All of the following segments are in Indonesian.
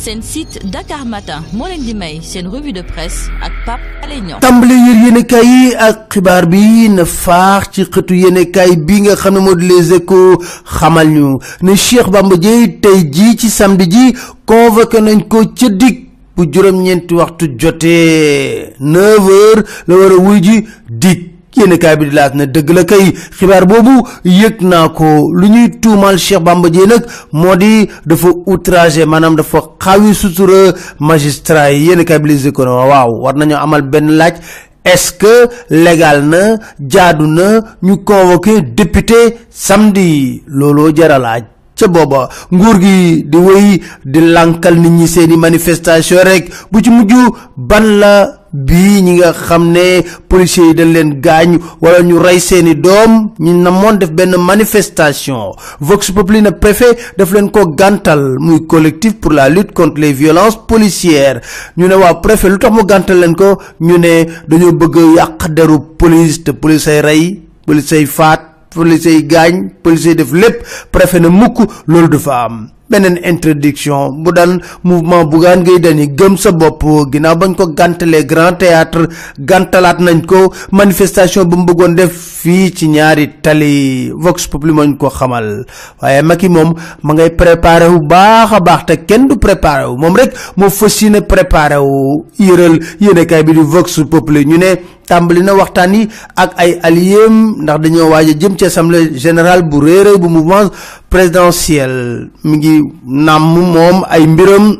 seen site Dakar Matin moo leen di may revue de presse ak Pape Alé Niang. Tàmbali yër yéenekaay yi ak xibaar bi na faax ci xëtu yéenekaay bi nga ne moo di Les Échos xamal ñu ne Cheikh Bamba ci ko bu juróom-ñeenti waxtu jotee 9 heures la yéen kaay bi di laat na dëgg la kay xibaar boobu yëg naa ko. Lu ñuy tuumaal Cheikh Bamba Dièye nag moo di dafa outragé maanaam dafa xawi sutura magistrat yi. Yéen kaay bi les écono waaw war nañoo amal benn laaj. Est-ce que légal na jaadu na ñu convoqué député samedi? Looloo jara laaj. Ca booba nguur gi di wéy di lankal nit ñi seeni manifestation rek. Bu ci mujj ban la bii ñi nga xam ne policiers yi dañ leen gaañ wala ñu rey seeni doom ñu namoon def benn manifestation. Vox Populi na préfet daf leen ko gàntal muy collectif pour la lutte contre les violences policières. Ñu ne waa préfet lu tax mu gàntal leen ko? Ñu ne dañoo bëgg yàq deru police te police ay rey police ay faat police yi gaañ police yi def lépp préfet na mukk loolu dafa am. Beneen introduction bu daan mouvement Bougane Gueye Dany gëm sa bopp. Ginnaaw bañ ko gàntalee grand théâtre gàntalaat nañ ko. Manifestation bu mu bëggoon def fii ci ñaari tali Vox Populi mañ ko xamal. Waaye Macky moom ma ngay préparé wu baax a baax te kenn du préparé wu. Moom rek moo fas yéene préparé wu. Yëral yéenekaay bi di Vox Populi ñu ne tàmbali na waxtaan yi ak ay ndax dañoo assemblée générale bu réeréy mouvement présidentiel. Mi ngi nàmm moom ay mbiram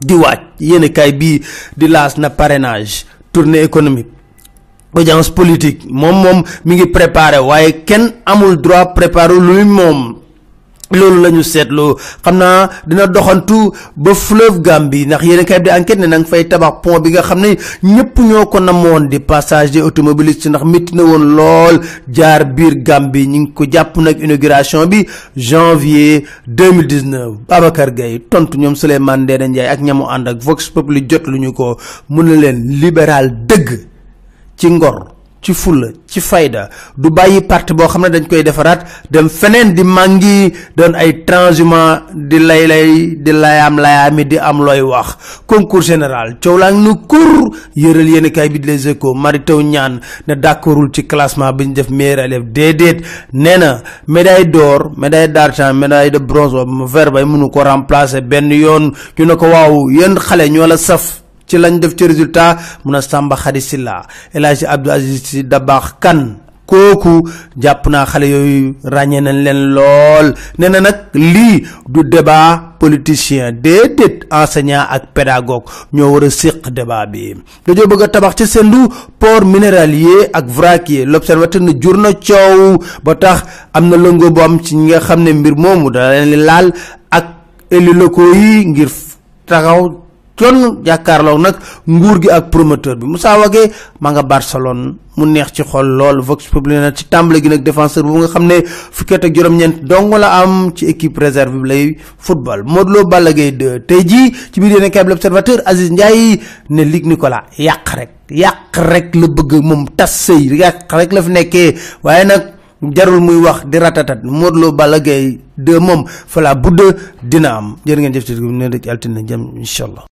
di di laas na parrainage tournée économique. Audience politique. Moom moom mi ngi préparé waaye amul droit préparé lu moom loolu la ñu seetlu. Xam naa dina doxantu ba fleuve Gambie ndax yéen kay di enquête ne na fay tabax pont bi nga xam ne ñëpp ñoo ko namoon di passage des automobilistes ndax métti na woon lool jaar biir Gambie. Ñu ngi ko jàpp nag inauguration bi janvier 2019 Babacar Gueye tontu ñoom Souleymane Ndéné Ndiaye ak ñamu ànd ak Vox Populi jot lu ñu ko. Mun na leen libéral dëgg ci ngor. Ci fulla ci fayda. Du bàyyi parti boo xam dañ koy defaraat dem feneen di màngi doon ay transhumant di lay lay di layaam layaami di am looy wax. Concours général coow laa ngi nu kur yëral yéen kay bi les échos mari taw ñaan ne d'accordul ci classement bi def meilleur élève médaille d'or médaille d'argent médaille de bronze wa vert bay mënu ko remplacer benn yoon. Ñu ne waaw yéen xale ñoo saf ci lañ def ci résultat mun a Samba Khady Silla El Hadji Abdou Aziz Sy Dabakh Kane kooku jàpp naa xale yooyu ràññee nañ leen lool. Nee na nag lii du débat politicien déedéet enseignant ak pédagogue ñoo war a séq débat bi. Dañoo bëgg tabax ci sendu port minéralier ak vraquier. L'observateur ne jur na coow. Ba tax am na lëngoo bu am ci nga xam ne mbir moomu da leen laal ak élus locaux yi ngir taxaw con jàkkaarloo nag nguur gi ak promoteur bi. Moussa Wagué maa nga Barcelone mu neex ci xol lool. Vox Populi na ci tàmbale gi nag défenseur bu nga xam ne fukki at ak juróom-ñeent dong la am ci équipe réserve bi lay football. Modou Lo Balla Gaye 2 tey jii ci biir yéen a l'observateur Aziz Ndiaye ne Luc Nicolas yàq rek yàq rek la bëgg moom tas sëy yàq rek la fi nekkee. Waaye nag jarul muy wax di ratatat. Modou Lo Balla Gaye 2 moom fa la budd dina am. Jërë ngeen jëf ci ne ci altine jëm incha allah